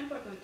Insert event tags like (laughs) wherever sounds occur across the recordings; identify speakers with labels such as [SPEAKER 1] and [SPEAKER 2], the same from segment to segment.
[SPEAKER 1] importante.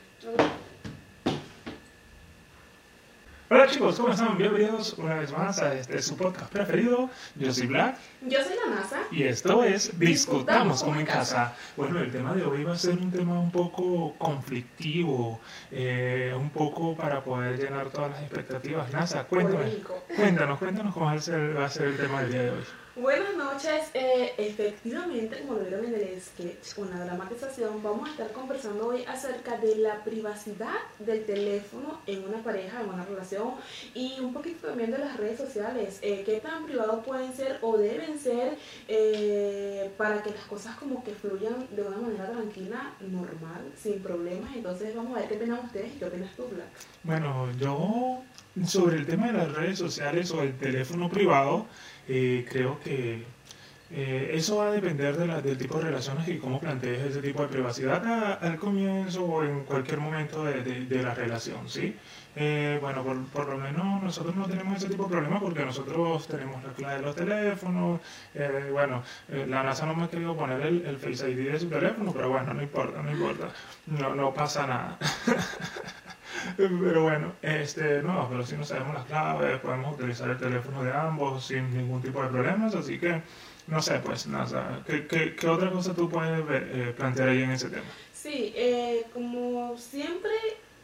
[SPEAKER 2] Hola chicos, ¿cómo están? Bienvenidos una vez más a este su podcast preferido. Yo soy Black
[SPEAKER 1] Yo soy la NASA.
[SPEAKER 2] y esto es Discutamos como en casa. Bueno, el tema de hoy va a ser un tema un poco conflictivo, eh, un poco para poder llenar todas las expectativas. NASA, cuéntame,
[SPEAKER 1] Polémico.
[SPEAKER 2] cuéntanos, cuéntanos cómo va a ser el tema del día de hoy.
[SPEAKER 1] Buenas noches. Eh, efectivamente, como lo vieron en el sketch, una dramatización, vamos a estar conversando hoy acerca de la privacidad del teléfono en una pareja, en una relación y un poquito también de las redes sociales. Eh, ¿Qué tan privados pueden ser o deben ser eh, para que las cosas como que fluyan de una manera tranquila, normal, sin problemas? Entonces vamos a ver qué opinan ustedes y qué opinas tú, Black.
[SPEAKER 2] Bueno, yo sobre el tema de las redes sociales o el teléfono privado, eh, creo que eh, eso va a depender de la- del tipo de relaciones y cómo plantees ese tipo de privacidad a- al comienzo o en cualquier momento de, de- de la relación, ¿sí? Eh, bueno, por, por lo menos nosotros no tenemos ese tipo de problemas porque nosotros tenemos la clave de los teléfonos, eh, bueno, eh, la NASA no me ha querido poner el, el Face ID de su teléfono, pero bueno, no importa, no importa, no, no pasa nada. (laughs) Pero bueno, este, no, pero si no sabemos las claves, podemos utilizar el teléfono de ambos sin ningún tipo de problemas, así que, no sé, pues, nada, ¿qué, qué, qué otra cosa tú puedes ver, eh, plantear ahí en ese tema?
[SPEAKER 1] Sí, eh, como siempre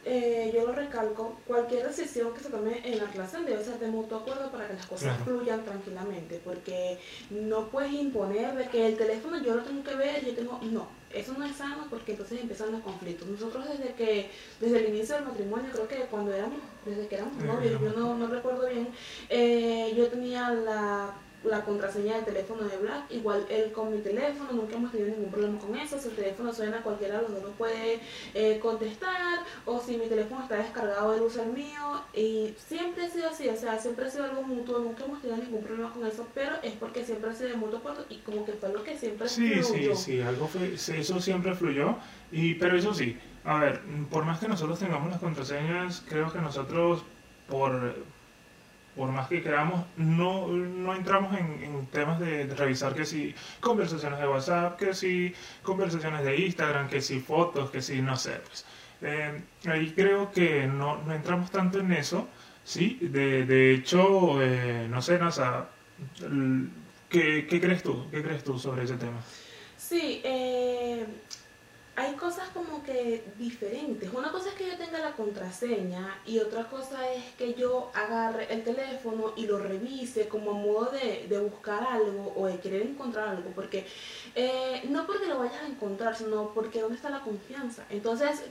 [SPEAKER 1] eh, yo lo recalco, cualquier decisión que se tome en la relación debe ser de mutuo acuerdo para que las cosas
[SPEAKER 2] Claro.
[SPEAKER 1] fluyan tranquilamente, porque no puedes imponer de que el teléfono yo lo tengo que ver, yo tengo... No, eso no es sano porque entonces empiezan los conflictos. Nosotros desde que, desde el inicio del matrimonio, creo que cuando éramos, desde que éramos novios, yo no, no recuerdo bien, eh, yo tenía la la contraseña del teléfono de Black, igual él con mi teléfono, nunca hemos tenido ningún problema con eso, si el teléfono suena cualquiera de los dos lo puede eh, contestar, o si mi teléfono está descargado, él usa el mío, y siempre ha sido así, o sea, siempre ha sido algo mutuo, nunca hemos tenido ningún problema con eso, pero es porque siempre ha sido de mutuo acuerdo y como que fue lo que siempre
[SPEAKER 2] Sí, sí,
[SPEAKER 1] fluyó.
[SPEAKER 2] sí, algo fue, sí, eso siempre fluyó, y, pero eso sí, a ver, por más que nosotros tengamos las contraseñas, creo que nosotros, por, por más que queramos, no, no entramos en, temas de, revisar que si conversaciones de WhatsApp, que si conversaciones de Instagram, que si fotos, que si no sé, pues. Eh, ahí creo que no, no entramos tanto en eso, ¿sí? De, de hecho, eh, no sé, Nasa, ¿qué, ¿qué crees tú? ¿Qué crees tú sobre ese tema?
[SPEAKER 1] Cosas como que diferentes. Una cosa es que yo tenga la contraseña y otra cosa es que yo agarre el teléfono y lo revise como a modo de, de buscar algo o de querer encontrar algo. Porque eh, no porque lo vayas a encontrar, sino porque ¿dónde está la confianza? Entonces,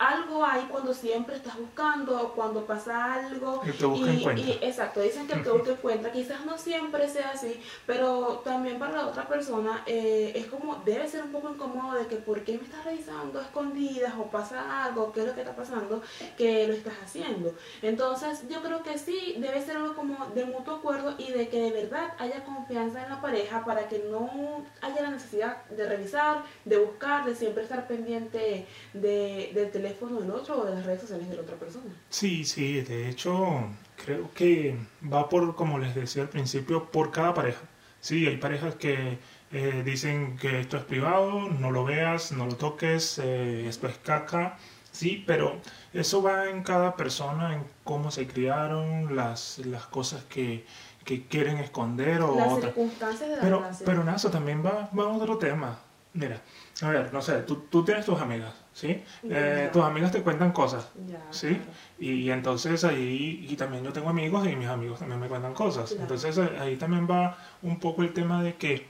[SPEAKER 1] algo hay cuando siempre estás buscando, cuando pasa algo.
[SPEAKER 2] El que busca
[SPEAKER 1] y,
[SPEAKER 2] encuentra.
[SPEAKER 1] y- exacto, dicen que el que busca encuentra. Quizás no siempre sea así, pero también para la otra persona eh, es como, debe ser un poco incómodo de que por qué me estás revisando a escondidas o pasa algo, qué es lo que está pasando, que lo estás haciendo. Entonces yo creo que sí, debe ser algo como de mutuo acuerdo y de que de verdad haya confianza en la pareja para que no haya la necesidad de revisar, de buscar, de siempre estar pendiente de, del teléfono del otro o de las redes sociales de la otra persona.
[SPEAKER 2] Sí, sí, de hecho, creo que va por, como les decía al principio, por cada pareja. Sí, hay parejas que eh, dicen que esto es privado, no lo veas, no lo toques, eh, esto es caca. Sí, pero eso va en cada persona, en cómo se criaron, las, las cosas que, que quieren esconder o
[SPEAKER 1] Las
[SPEAKER 2] otras.
[SPEAKER 1] circunstancias de la
[SPEAKER 2] Pero,
[SPEAKER 1] relación.
[SPEAKER 2] pero Naso, también va, va a otro tema. Mira, a ver, no sé, tú, tú tienes tus amigas, ¿sí? Eh, tus amigas te cuentan cosas.
[SPEAKER 1] Ya,
[SPEAKER 2] Sí,
[SPEAKER 1] claro.
[SPEAKER 2] y entonces ahí, y también yo tengo amigos y mis amigos también me cuentan cosas.
[SPEAKER 1] Claro.
[SPEAKER 2] Entonces eh, ahí también va un poco el tema de que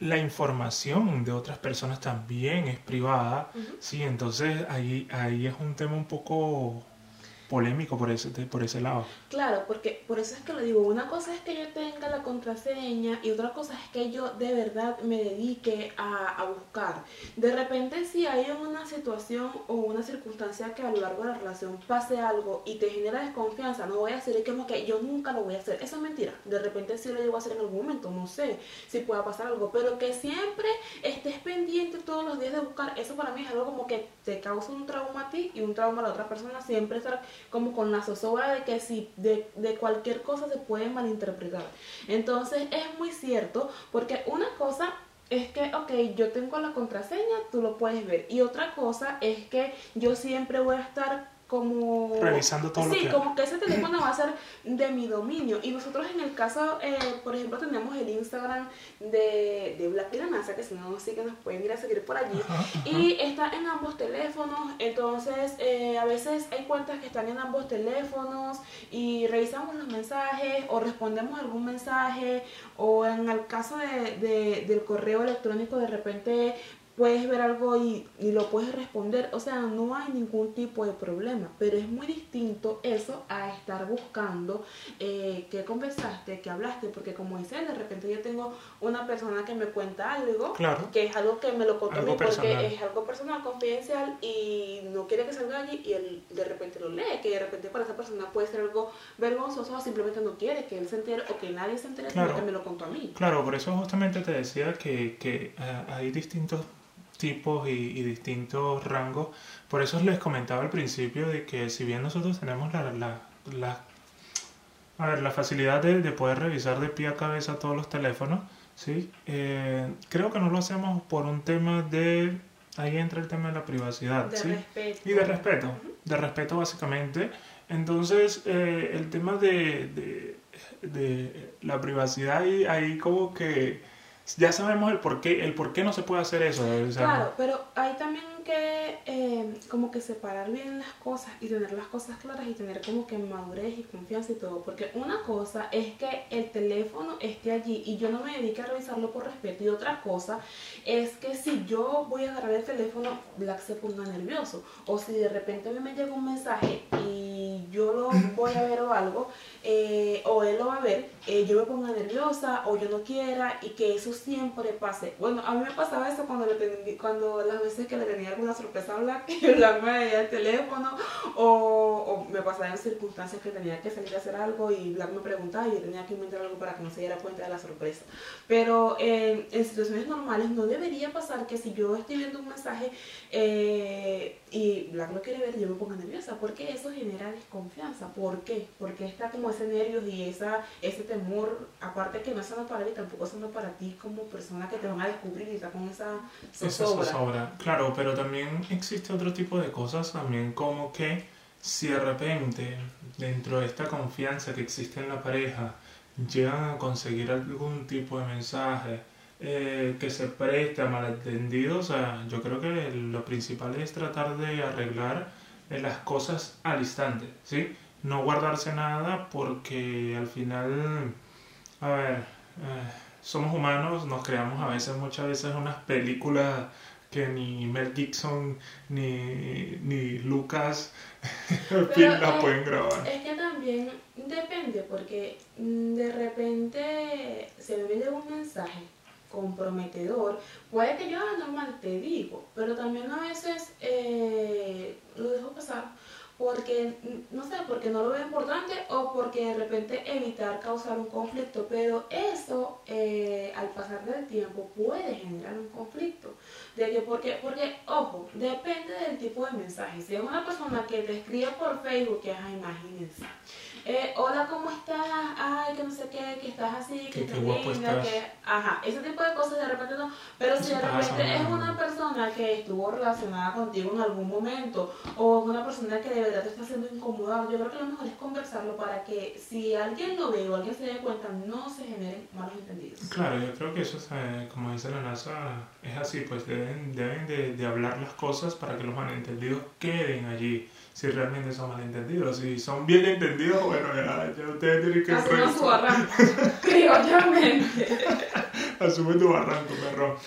[SPEAKER 2] la información de otras personas también es privada, sí, entonces ahí, ahí es un tema un poco polémico por ese, por ese lado.
[SPEAKER 1] Claro, porque por eso es que lo digo, una cosa es que yo tenga la contraseña y otra cosa es que yo de verdad me dedique a, a buscar. De repente si hay una situación o una circunstancia que a lo largo de la relación pase algo y te genera desconfianza, no voy a hacer, es como que yo nunca lo voy a hacer. Eso es mentira. De repente sí lo llego a hacer en algún momento, no sé si pueda pasar algo, pero que siempre estés pendiente todos los días de buscar, eso para mí es algo como que te causa un trauma a ti y un trauma a la otra persona, siempre estar como con la zozobra de que si de, de cualquier cosa se puede malinterpretar. Entonces es muy cierto, porque una cosa es que, ok, yo tengo la contraseña, tú lo puedes ver. Y otra cosa es que yo siempre voy a estar como
[SPEAKER 2] revisando todo
[SPEAKER 1] sí,
[SPEAKER 2] lo que
[SPEAKER 1] como que ese teléfono va a ser de mi dominio. Y nosotros en el caso eh, por ejemplo tenemos el Instagram de, de Black Piranasa que si no nos siguen nos pueden ir a seguir por allí. Y está en ambos teléfonos. Entonces eh, a veces hay cuentas que están en ambos teléfonos y revisamos los mensajes o respondemos algún mensaje o en el caso de, de, del correo electrónico de repente puedes ver algo y, y, lo puedes responder. O sea, no hay ningún tipo de problema, pero es muy distinto eso a estar buscando eh, qué conversaste, qué hablaste, porque como dice, de repente yo tengo una persona que me cuenta algo, que es algo que me lo contó a mí porque es algo personal, confidencial y no quiere que salga allí y él de repente lo lee, que de repente para esa persona puede ser algo vergonzoso o simplemente no quiere que él se entere o que nadie se entere de que me lo contó a mí.
[SPEAKER 2] Claro, por eso justamente te decía que, que uh, hay distintos tipos y, y, distintos rangos. Por eso les comentaba al principio de que si bien nosotros tenemos la, la, la a ver, la facilidad de, de, poder revisar de pie a cabeza todos los teléfonos, ¿sí? Eh, creo que no lo hacemos por un tema de... Ahí entra el tema de la privacidad,
[SPEAKER 1] de
[SPEAKER 2] ¿sí?
[SPEAKER 1] Respeto.
[SPEAKER 2] Y de respeto, de respeto básicamente. Entonces, eh, el tema de, de, de la privacidad ahí, ahí como que ya sabemos el por qué, el por qué no se puede hacer eso.
[SPEAKER 1] Claro, pero hay también que eh, como que separar bien las cosas y tener las cosas claras y tener como que madurez y confianza y todo. Porque una cosa es que el teléfono esté allí y yo no me dedique a revisarlo por respeto. Y otra cosa es que si yo voy a agarrar el teléfono, Black se ponga nervioso. O si de repente a mí me llega un mensaje y yo lo voy a ver o algo, eh, o él lo va a ver, eh, yo me ponga nerviosa o yo no quiera y que eso siempre pase. Bueno, a mí me pasaba eso cuando, le cuando las veces que le tenía alguna sorpresa a Black y Black me veía el teléfono o, o, me pasaba en circunstancias que tenía que salir a hacer algo y Black me preguntaba y yo tenía que inventar algo para que no se diera cuenta de la sorpresa. Pero eh, en situaciones normales no debería pasar que si yo estoy viendo un mensaje eh, y Black lo quiere ver, yo me ponga nerviosa porque eso genera desconfianza. ¿Por qué? Porque está como ese nervios y esa, ese temor, aparte que no es sano para él y tampoco es sano para ti como persona que te van a descubrir y está con esa zozobra.
[SPEAKER 2] Esa zozobra. Claro, pero también existe otro tipo de cosas también como que si de repente dentro de esta confianza que existe en la pareja llegan a conseguir algún tipo de mensaje eh, que se preste a malentendidos, o sea, yo creo que lo principal es tratar de arreglar eh, las cosas al instante, ¿sí? No guardarse nada porque al final, a ver, eh, somos humanos, nos creamos a veces, muchas veces unas películas que ni Mel Gibson ni, ni Lucas (laughs)
[SPEAKER 1] Pero,
[SPEAKER 2] la pueden grabar.
[SPEAKER 1] Es que también depende, porque de repente se me viene un mensaje comprometedor, puede que yo normal te digo, pero también a veces eh, lo dejo pasar porque, no sé, porque no lo veo importante o porque de repente evitar causar un conflicto, pero eso eh, al pasar del tiempo puede generar un conflicto. De que porque, porque, ojo, depende del tipo de mensaje. Si es una persona que te escribe por Facebook, que ajá, imagínense. Eh, hola, ¿cómo estás? Ay, que no sé qué, que estás así, que, estás linda, que... Ajá, ese tipo de cosas de repente no. Pero si de repente es una persona que estuvo relacionada contigo en algún momento o una persona que de verdad te está haciendo incomodado, yo creo que lo mejor es conversarlo para que si alguien lo ve o alguien se dé cuenta, no se generen malos entendidos.
[SPEAKER 2] Claro, yo creo que eso, es, eh, como dice la NASA, es así, pues deben, deben de, de hablar las cosas para que los malentendidos queden allí si realmente son malentendidos. Si son bien entendidos, bueno, ya, ya ustedes tienen que...
[SPEAKER 1] Asume su barranco, (laughs) criollamente. (laughs)
[SPEAKER 2] Asume tu barranco, perro.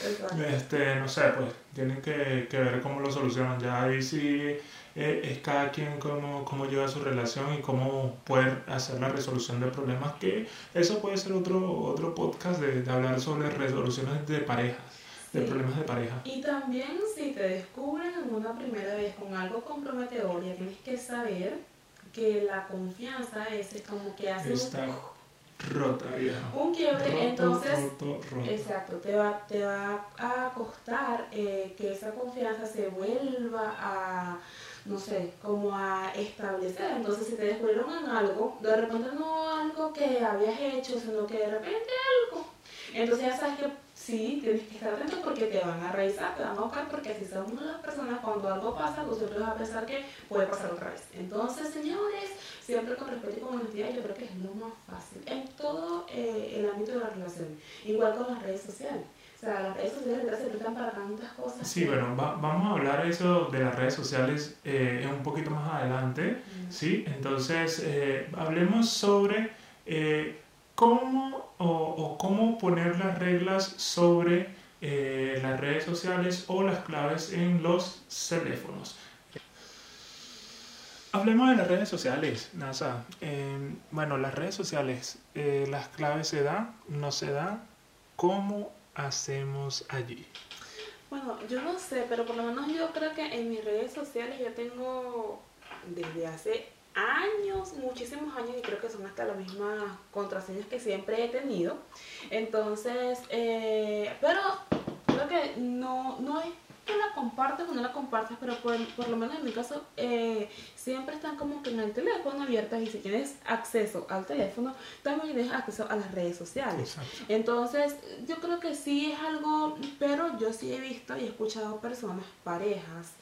[SPEAKER 2] Este, no sé, pues tienen que, que, ver cómo lo solucionan. Ya ahí sí eh, es cada quien cómo, cómo lleva su relación y cómo poder hacer la resolución de problemas, que eso puede ser otro, otro podcast de, de hablar sobre resoluciones de parejas de problemas de pareja.
[SPEAKER 1] Y también si te descubren en una primera vez con algo comprometedor, ya tienes que saber que la confianza es como que hace
[SPEAKER 2] Está un, rota, vieja.
[SPEAKER 1] un quiebre,
[SPEAKER 2] Roto,
[SPEAKER 1] entonces,
[SPEAKER 2] roto, roto.
[SPEAKER 1] exacto, te va, te va a costar eh, que esa confianza se vuelva a no sé, como a establecer. Entonces, si te descubrieron en algo, de repente no algo que habías hecho, sino que de repente algo Entonces ya sabes que sí, tienes que estar atento porque te van a revisar, te van a buscar, porque si somos las personas, cuando algo pasa, tú siempre vas a pensar que puede pasar otra vez. Entonces, señores, siempre con respeto y con honestidad, yo creo que es lo más fácil en todo eh, el ámbito de la relación. Igual con las redes sociales. O sea, las redes sociales se para tantas cosas.
[SPEAKER 2] Sí, bueno, vamos a hablar eso de las redes sociales eh, un poquito más adelante, ¿sí? Entonces, eh, hablemos sobre eh, cómo o, cómo poner las reglas sobre eh, las redes sociales o las claves en los teléfonos. Hablemos de las redes sociales, NASA. bueno, las redes sociales, las claves se dan, no se dan, ¿cómo hacemos allí?
[SPEAKER 1] Bueno, yo no sé, pero por lo menos yo creo que en mis redes sociales yo tengo desde hace años, muchísimos años, y creo que son hasta las mismas contraseñas que siempre he tenido. Entonces, eh, pero creo que no, no es que la compartes o no la compartes, pero por, por lo menos en mi caso, eh, siempre están como que en el teléfono abiertas y si tienes acceso al teléfono, también tienes acceso a las redes sociales. Entonces, yo creo que sí es algo, pero yo sí he visto y he escuchado personas, parejas,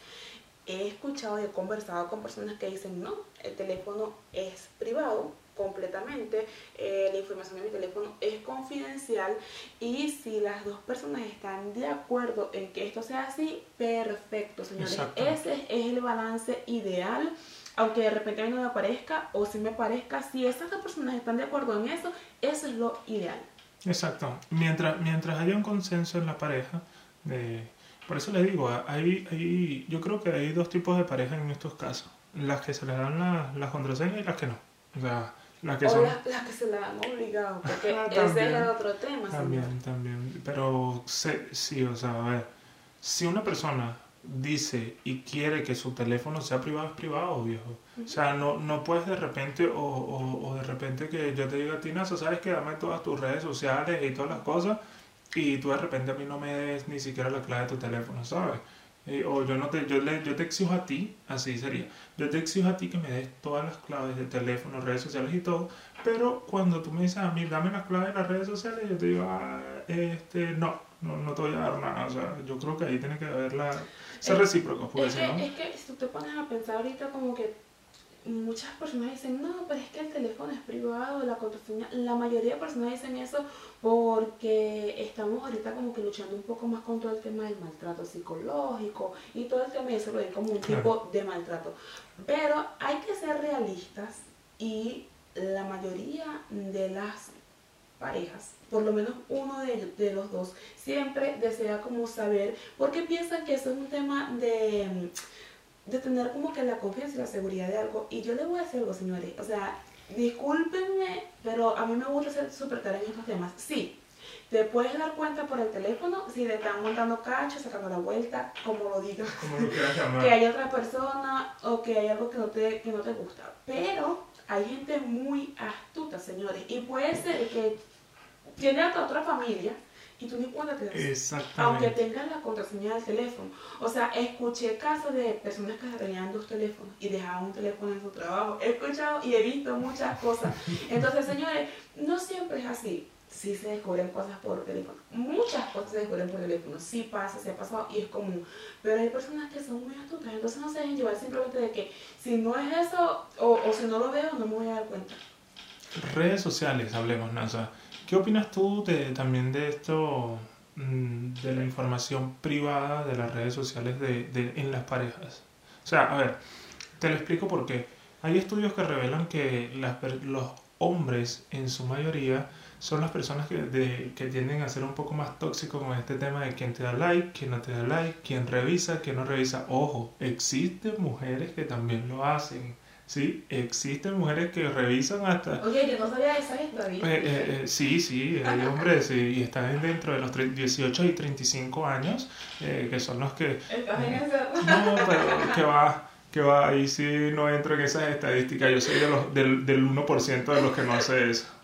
[SPEAKER 1] he escuchado y he conversado con personas que dicen, no, el teléfono es privado completamente, eh, la información de mi teléfono es confidencial y si las dos personas están de acuerdo en que esto sea así, perfecto, señores. Ese es el balance ideal. Aunque de repente a mí no me parezca o si me parezca, si esas dos personas están de acuerdo en eso, eso es lo ideal.
[SPEAKER 2] Exacto. Mientras, mientras haya un consenso en la pareja, de por eso les digo, hay, hay, yo creo que hay dos tipos de parejas en estos casos. Las que se le dan las la contraseñas y las que no. O sea,
[SPEAKER 1] las que, son... las, que se le dan obligado, porque ah, ese es otro tema.
[SPEAKER 2] También, también. Pero sí, o sea, a ver, si una persona dice y quiere que su teléfono sea privado, es privado, viejo. O sea, no, no puedes de repente, o, o, o de repente que yo te diga a ti, ¿sabes que dame todas tus redes sociales y todas las cosas? Y tú de repente a mí no me des ni siquiera la clave de tu teléfono, ¿sabes? o yo no te, yo, le, yo te exijo a ti, así sería, yo te exijo a ti que me des todas las claves de teléfono, redes sociales y todo, pero cuando tú me dices a mí, dame las claves de las redes sociales, yo te digo, ah, este, no, no, no te voy a dar nada, o sea, yo creo que ahí tiene que haber la, ser recíproco,
[SPEAKER 1] puede ser, ¿no? Es que si tú te pones a pensar ahorita como que muchas personas dicen, no, pero es que el teléfono es privado, la contraseña, la mayoría de personas dicen eso porque estamos ahorita como que luchando un poco más con todo el tema del maltrato psicológico y todo el tema de eso lo ven como un tipo de maltrato. Pero hay que ser realistas y la mayoría de las parejas, por lo menos uno de, de los dos, siempre desea como saber, porque piensan que eso es un tema de de tener como que la confianza y la seguridad de algo. Y yo le voy a decir algo, señores. O sea, discúlpenme, pero a mí me gusta ser súper en estos temas. Sí, te puedes dar cuenta por el teléfono si te están montando cacho, sacando la vuelta, como lo digas.
[SPEAKER 2] Como lo quieras (laughs) llamar.
[SPEAKER 1] que hay otra persona o que hay algo que no te, que no te gusta. Pero hay gente muy astuta, señores. Y puede ser que tiene hasta otra familia y tú ni cuenta te das.
[SPEAKER 2] Exactamente.
[SPEAKER 1] Aunque tengas la contraseña del teléfono. O sea, escuché casos de personas que tenían dos teléfonos y dejaban un teléfono en su trabajo. He escuchado y he visto muchas cosas. Entonces, señores, no siempre es así. Sí se descubren cosas por teléfono. Muchas cosas se descubren por teléfono. Sí pasa, se ha pasado y es común. Pero hay personas que son muy astutas. Entonces no se dejen llevar simplemente de que si no es eso o, o si no lo veo, no me voy a dar cuenta.
[SPEAKER 2] Redes sociales, hablemos, NASA. ¿Qué opinas tú también de esto, mm, de la información privada de las redes sociales de, de, en las parejas? O sea, a ver, te lo explico porque hay estudios que revelan que los hombres en su mayoría son las personas que, que tienden a ser un poco más tóxicos con este tema de quién te da like, quién no te da like, quién revisa, quién no revisa. Ojo, existen mujeres que también lo hacen. Sí, existen mujeres que revisan hasta...
[SPEAKER 1] Oye, yo no sabía esa estadísticas.
[SPEAKER 2] Eh, eh, eh, sí, sí, hay (laughs) hombres y están dentro de los 18 y 35 años, eh, que son los que...
[SPEAKER 1] ¿Estás en ese...
[SPEAKER 2] No, pero que va, que va, ahí sí no entro en esas estadísticas, yo soy de los, del, del 1% de los que no hace eso. (laughs)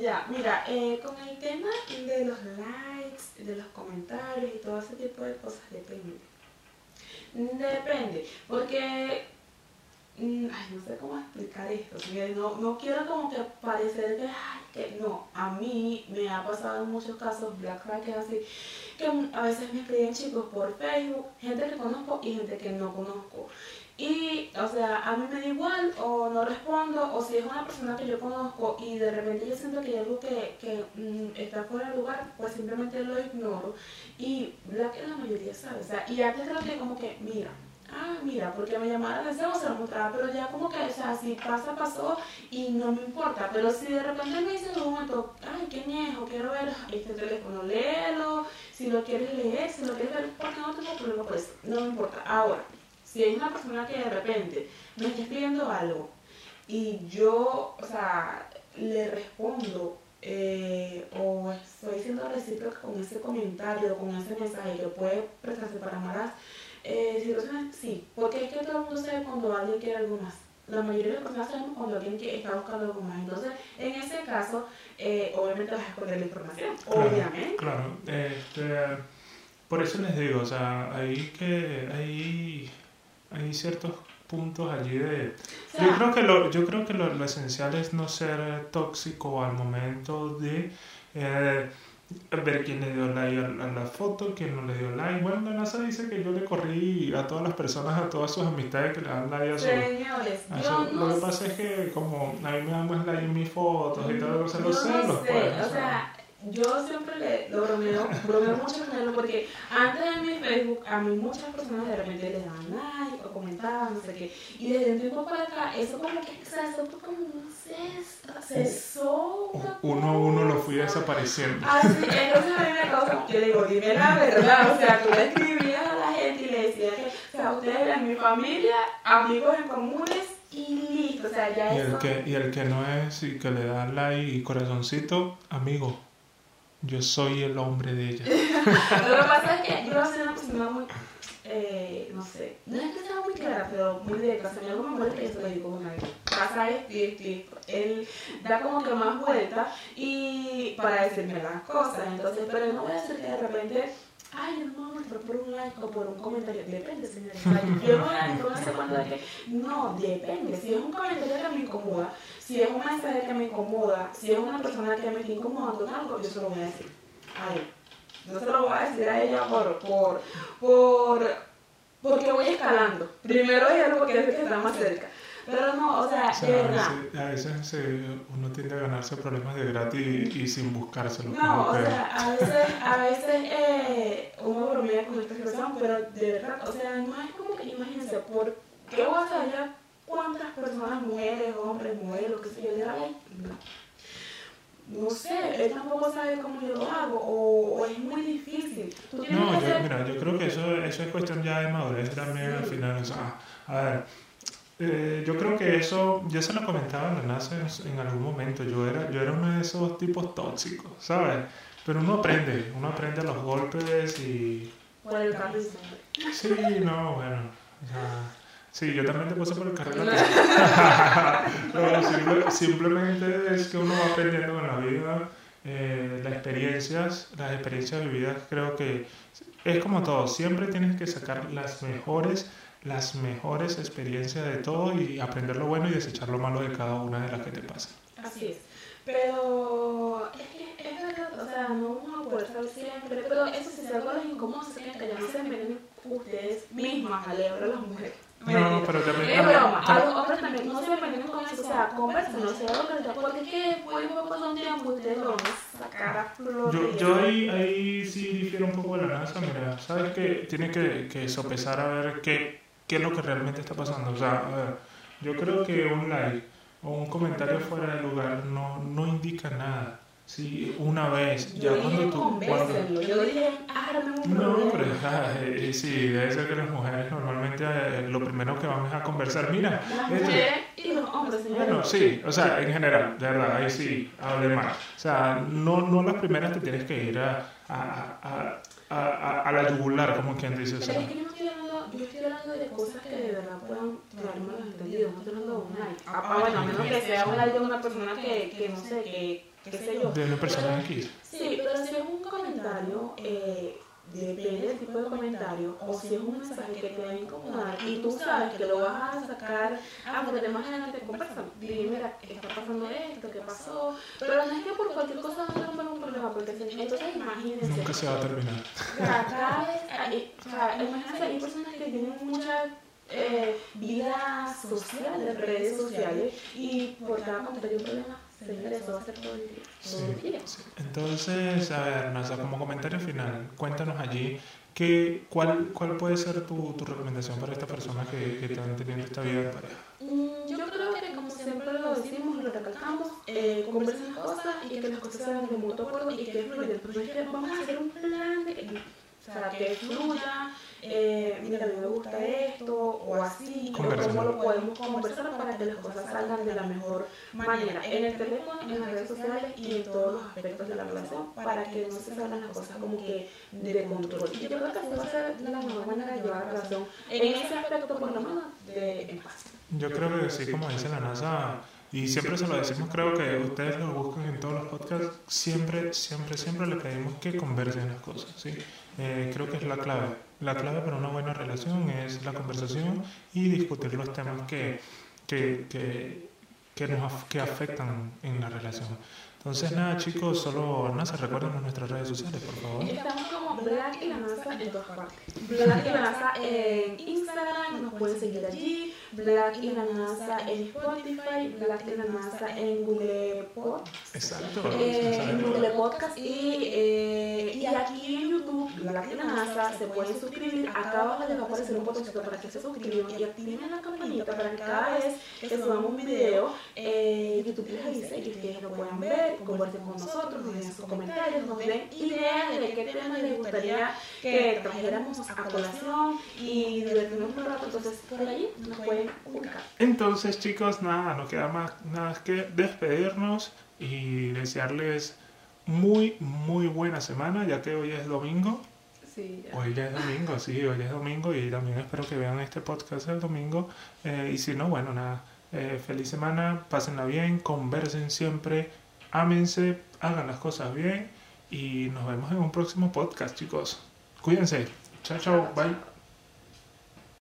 [SPEAKER 1] Ya, mira, con el tema de los likes, de los comentarios y todo ese tipo de cosas, depende. Depende, porque mm, ay, no sé cómo explicar esto, no, no quiero como que parecer que, ay, que no, a mí me ha pasado en muchos casos, Black Friday así, que a veces me escriben chicos por Facebook, gente que conozco y gente que no conozco. Y, o sea, a mí me da igual o no respondo, o si es una persona que yo conozco y de repente yo siento que hay algo que, que mm, está fuera de lugar, pues simplemente lo ignoro. Y la que la mayoría sabe, o sea, y antes creo que como que, mira, ah, mira, porque me llamaba la atención, se lo mostraba, pero ya como que, o sea, si pasa, pasó y no me importa. Pero si de repente me dice en un momento, ay, qué viejo, quiero ver este teléfono, léelo, si lo quieres leer, si lo quieres ver, porque no tengo problema, pues no me importa. Ahora, si hay una persona que de repente me está escribiendo algo y yo, o sea, le respondo eh, o estoy siendo recíproca con ese comentario, con ese mensaje que puede prestarse para malas eh, situaciones, sí, porque es que todo el mundo sabe cuando alguien quiere algo más. La mayoría de las personas sabemos cuando alguien está buscando algo más. Entonces, en ese caso, eh, obviamente vas a esconder la información. obviamente.
[SPEAKER 2] Claro, este, por eso les digo, o sea, hay que, hay hay ciertos puntos allí de... yo creo que, lo, yo creo que lo, esencial es no ser tóxico al momento de eh, ver quién le dio like a, la foto, quién no le dio like. Bueno, la NASA dice que yo le corrí a todas las personas, a todas sus amistades que le dan like a su...
[SPEAKER 1] Señores, yo
[SPEAKER 2] no Lo que pasa es que como a mí me dan más like en mis fotos y todo,
[SPEAKER 1] se
[SPEAKER 2] lo sé,
[SPEAKER 1] o sea yo siempre le, lo bromeo, bromeo mucho con él porque antes de mi Facebook a mí muchas personas de repente le daban like o comentaban, no sé qué. Y desde un tiempo para acá, eso como que, o sea, eso como un cesó.
[SPEAKER 2] Uno a uno lo fui desapareciendo.
[SPEAKER 1] Así, ah, entonces a mí me causa, yo digo, dime la verdad, o sea, tú le escribías a la gente y le decías que, o sea, ustedes eran mi familia, amigos en comunes y listo, o sea, ya
[SPEAKER 2] y El que, y el que no es y que le da like y corazoncito, amigo yo soy el hombre de ella. (laughs)
[SPEAKER 1] lo que pasa es que (laughs) yo soy una persona muy, eh, no sé, no es que sea muy clara, pero muy directa. Si me algo me molesta, yo se lo digo con alguien. Pasa esto y esto y esto. Él da como que más vuelta y para decirme las cosas. Entonces, pero no voy a decir que de repente ay, no voy por un like o por un comentario. Depende, señores. (laughs) Yo no voy a decir cuando es que, no, depende. Si es un comentario que me incomoda, si es un mensaje que me incomoda, si es una persona que me está incomodando algo, yo se lo voy a decir Ay, No se lo voy a decir a ella por, por, por, porque voy escalando. Primero ella porque es el que está más cerca. Pero no, o sea, de verdad.
[SPEAKER 2] A veces, uno tiende a ganarse problemas de gratis y, sin buscárselo.
[SPEAKER 1] No, o sea, a veces, a veces eh, uno bromea con esta situación, pero de verdad, o sea, no es como que imagínense, ¿por qué voy a saber cuántas personas, mujeres, hombres, mujeres, lo que sea, yo hago? No. no sé, él tampoco sabe cómo yo lo hago o, o es muy difícil.
[SPEAKER 2] no, yo, mira, yo creo que eso, eso es cuestión ya de madurez también al final. O sea, a ver, eh, yo creo que eso, ya se lo comentaba NASA en algún momento, yo era, yo era uno de esos tipos tóxicos, ¿sabes? Pero uno aprende, uno aprende los golpes y...
[SPEAKER 1] Por el
[SPEAKER 2] Sí, no, bueno, Sí, yo también te puse por el carril (laughs) simplemente es que uno va aprendiendo con la vida, eh, las experiencias, las experiencias vividas, creo que es como todo, siempre tienes que sacar las mejores las mejores experiencias de todo y aprender lo bueno y desechar lo malo de cada una de las que te pasa.
[SPEAKER 1] Así es. Pero es que es verdad, o sea, no vamos a poder saber siempre, pero eso si algo les incomoda, se queden callados, se envenenen ustedes mismas, alebro las mujeres.
[SPEAKER 2] No, pero también.
[SPEAKER 1] Es broma. A los hombres también no se envenenen con eso. O sea, conversen, no se hagan Porque es que después de pasar un tiempo, ustedes lo van a sacar a flor.
[SPEAKER 2] Yo, yo ahí, ahí sí difiero un poco de la NASA. Mira, sabes que tiene que, que sopesar a ver qué qué es lo que realmente está pasando. O sea, yo creo que un like o un comentario fuera de lugar no, no indica nada. Sí, una vez, ya cuando tú... Cuando...
[SPEAKER 1] Yo dije,
[SPEAKER 2] No, pero (laughs) eh, sí, debe ser que las mujeres normalmente eh, lo primero que van es a conversar. Mira,
[SPEAKER 1] y los hombres,
[SPEAKER 2] Bueno, sí, o sea, en general, de verdad, ahí sí, hable más. O sea, no, no las primeras te tienes que ir a, a, a, a, la yugular, como quien dice. O
[SPEAKER 1] sea yo estoy hablando de cosas que de verdad puedan quedar mal entendidos. No hablando de un like. Ah, ah, bueno, a menos que sea un like de una persona que, que no sé, que, qué sé yo.
[SPEAKER 2] De una persona X.
[SPEAKER 1] Sí, pero si es un comentario, eh, depende del tipo de comentario o si es un mensaje que te va a incomodar y tú sabes que lo vas a sacar, ah, porque más adelante conversan, dime, mira, está pasando esto, qué pasó, pero no es que por cualquier cosa va a tener un problema, porque entonces imagínense.
[SPEAKER 2] Nunca se va a terminar.
[SPEAKER 1] Cada vez, hay, o sea, imagínense, hay personas que tienen mucha eh, vida social, de redes sociales, y por cada comentario un problema
[SPEAKER 2] entonces, a ver, Nasa, como comentario final, cuéntanos allí que, cuál, cuál puede ser tu, tu recomendación para esta persona que, que están teniendo esta vida de pareja.
[SPEAKER 1] Mm, yo creo que, como siempre lo decimos, lo recalcamos, eh, conversen las cosas y que las cosas sean de mutuo acuerdo y que fluyan. Entonces, vamos a hacer un plan de que, o sea, que fluya eh, mira, a mí me gusta esto, o así, o cómo lo podemos conversar para que las cosas salgan de la mejor manera, en el teléfono, en las redes sociales y en todos los aspectos de la relación, para que no se salgan las cosas como que de control. Y yo creo que así va a ser la mejor manera de llevar la relación en ese aspecto, por lo menos, de en paz.
[SPEAKER 2] Yo creo que sí, como dice la NASA, y siempre se lo decimos, creo que ustedes lo buscan en todos los podcasts, siempre, siempre, siempre le pedimos que conversen las cosas, ¿sí? Eh, creo que es la clave. La clave para una buena relación es la conversación y discutir los temas que, que, que, que, nos, que afectan en la relación. Entonces, nada, chicos, solo NASA, recuerden nuestras redes sociales, por favor.
[SPEAKER 1] Estamos como Black y la NASA en todas partes. Black y la NASA en Instagram, nos pueden seguir allí. Black y la NASA en Spotify, Black y la NASA en Google Podcast.
[SPEAKER 2] Exacto.
[SPEAKER 1] Eh, en Google Podcast y, eh, y aquí en YouTube, Black y la NASA, se pueden suscribir. Acá abajo les va a aparecer un botoncito para que se suscriban y activen la campanita para que cada vez que subamos un video, eh, YouTube les avise y ustedes lo puedan ver, compartir con nosotros, nos den sus comentarios, nos den ideas de qué temas les gustaría que trajéramos a colación y divertirnos un rato. Entonces, por allí nos pueden
[SPEAKER 2] entonces, chicos, nada, no queda más nada que despedirnos y desearles muy, muy buena semana, ya que hoy es domingo. Hoy ya es domingo, sí, hoy es domingo y también espero que vean este podcast el domingo. Eh, y si no, bueno, nada, eh, feliz semana, pásenla bien, conversen siempre, ámense, hagan las cosas bien y nos vemos en un próximo podcast, chicos. Cuídense. Chao, chao, bye.